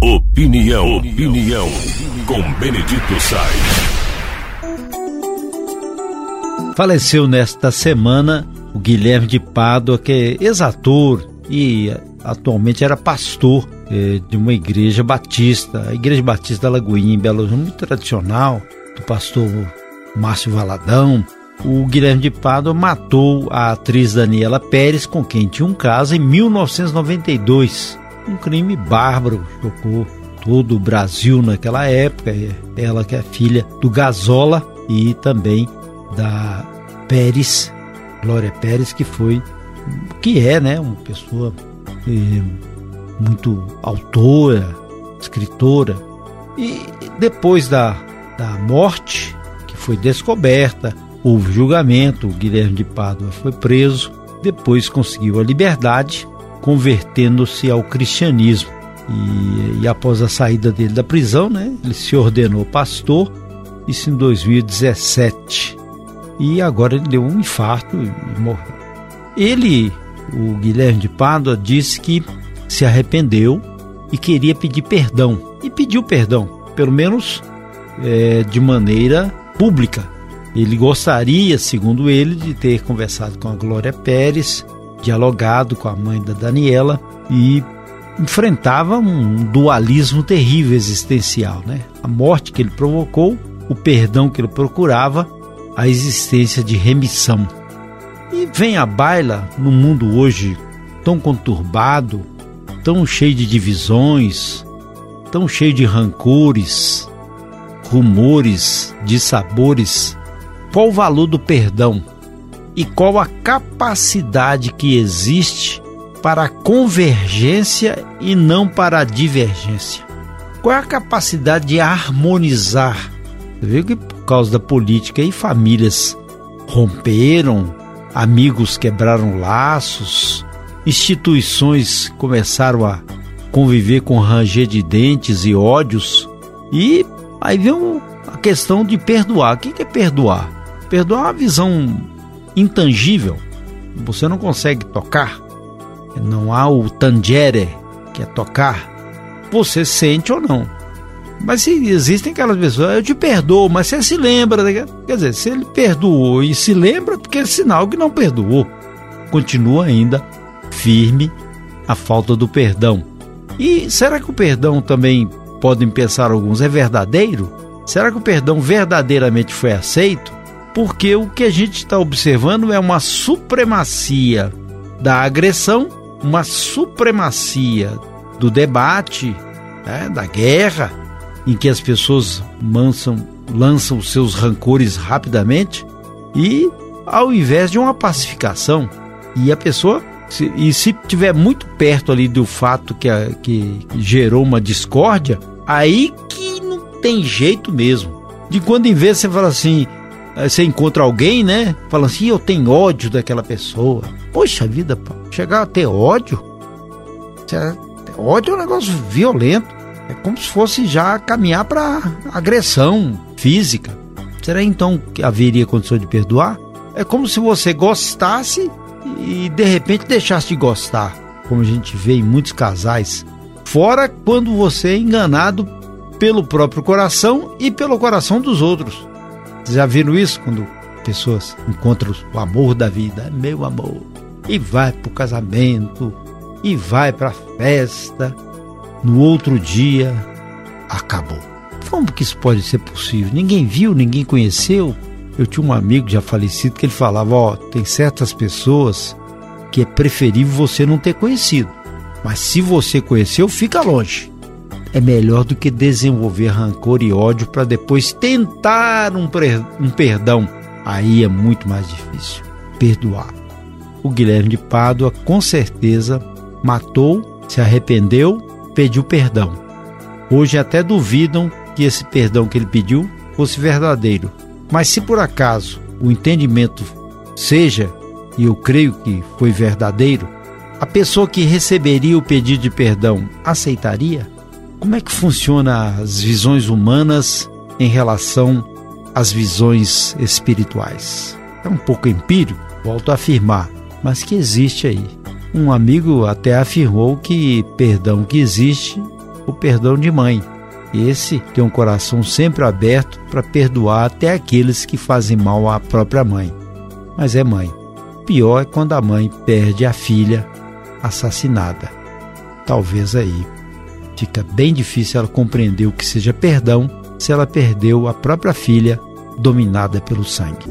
Opinião, opinião, com Benedito Sainz. Faleceu nesta semana o Guilherme de Pádua, que é ex-ator e atualmente era pastor eh, de uma igreja batista, a Igreja Batista da Lagoinha, em Belo Horizonte, muito tradicional, do pastor Márcio Valadão. O Guilherme de Pádua matou a atriz Daniela Pérez, com quem tinha um caso, em 1992. Um crime bárbaro, chocou todo o Brasil naquela época. Ela que é filha do Gazola e também da Pérez, Glória Pérez, que foi, que é, né, uma pessoa eh, muito autora, escritora. E depois da, da morte, que foi descoberta, houve julgamento, o Guilherme de Pádua foi preso, depois conseguiu a liberdade, convertendo-se ao cristianismo. E, e, após a saída dele da prisão, né, ele se ordenou pastor, isso em 2017 e agora ele deu um infarto e morreu. Ele, o Guilherme de Pádua, disse que se arrependeu e queria pedir perdão. E pediu perdão, pelo menos é, de maneira pública. Ele gostaria, segundo ele, de ter conversado com a Glória Pérez, dialogado com a mãe da Daniela e enfrentava um dualismo terrível existencial, né? A morte que ele provocou, o perdão que ele procurava a existência de remissão. E vem à baila no mundo hoje tão conturbado, tão cheio de divisões, tão cheio de rancores, rumores, de sabores, qual o valor do perdão e qual a capacidade que existe para a convergência e não para a divergência? Qual é a capacidade de harmonizar? Você viu que causa da política e famílias romperam, amigos quebraram laços, instituições começaram a conviver com ranger de dentes e ódios. E aí vem a questão de perdoar. O que é perdoar? Perdoar é uma visão intangível. Você não consegue tocar. Não há o tangere, que é tocar. Você sente ou não. Mas se existem aquelas pessoas, eu te perdoo, mas você se lembra. Quer dizer, se ele perdoou e se lembra, porque é sinal que não perdoou. Continua ainda firme a falta do perdão. E será que o perdão também, podem pensar alguns, é verdadeiro? Será que o perdão verdadeiramente foi aceito? Porque o que a gente está observando é uma supremacia da agressão, uma supremacia do debate, né, da guerra em que as pessoas mansam, lançam os seus rancores rapidamente e ao invés de uma pacificação e a pessoa se, e se tiver muito perto ali do fato que, a, que gerou uma discórdia aí que não tem jeito mesmo. De quando em vez você fala assim você encontra alguém, né? Fala assim, eu tenho ódio daquela pessoa. Poxa vida, chegar a ter ódio? Ódio é um negócio violento. É como se fosse já caminhar para agressão física. Será então que haveria condição de perdoar? É como se você gostasse e de repente deixasse de gostar, como a gente vê em muitos casais. Fora quando você é enganado pelo próprio coração e pelo coração dos outros. Já viram isso quando pessoas encontram o amor da vida, meu amor, e vai para o casamento, e vai para a festa, no outro dia acabou. Como que isso pode ser possível? Ninguém viu, ninguém conheceu. Eu tinha um amigo já falecido que ele falava: Ó, oh, tem certas pessoas que é preferível você não ter conhecido. Mas se você conheceu, fica longe. É melhor do que desenvolver rancor e ódio para depois tentar um, um perdão. Aí é muito mais difícil. Perdoar. O Guilherme de Pádua com certeza matou, se arrependeu pediu perdão. Hoje até duvidam que esse perdão que ele pediu fosse verdadeiro. Mas se por acaso o entendimento seja, e eu creio que foi verdadeiro, a pessoa que receberia o pedido de perdão aceitaria? Como é que funciona as visões humanas em relação às visões espirituais? É um pouco empírico, volto a afirmar, mas que existe aí. Um amigo até afirmou que perdão que existe o perdão de mãe. Esse tem um coração sempre aberto para perdoar até aqueles que fazem mal à própria mãe. Mas é mãe. Pior é quando a mãe perde a filha assassinada. Talvez aí fica bem difícil ela compreender o que seja perdão se ela perdeu a própria filha dominada pelo sangue.